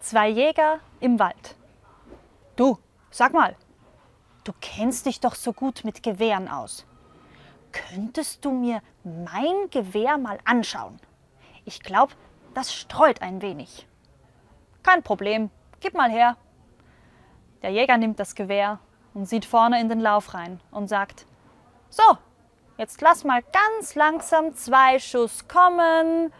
Zwei Jäger im Wald. Du, sag mal, du kennst dich doch so gut mit Gewehren aus. Könntest du mir mein Gewehr mal anschauen? Ich glaube, das streut ein wenig. Kein Problem, gib mal her. Der Jäger nimmt das Gewehr und sieht vorne in den Lauf rein und sagt, so, jetzt lass mal ganz langsam zwei Schuss kommen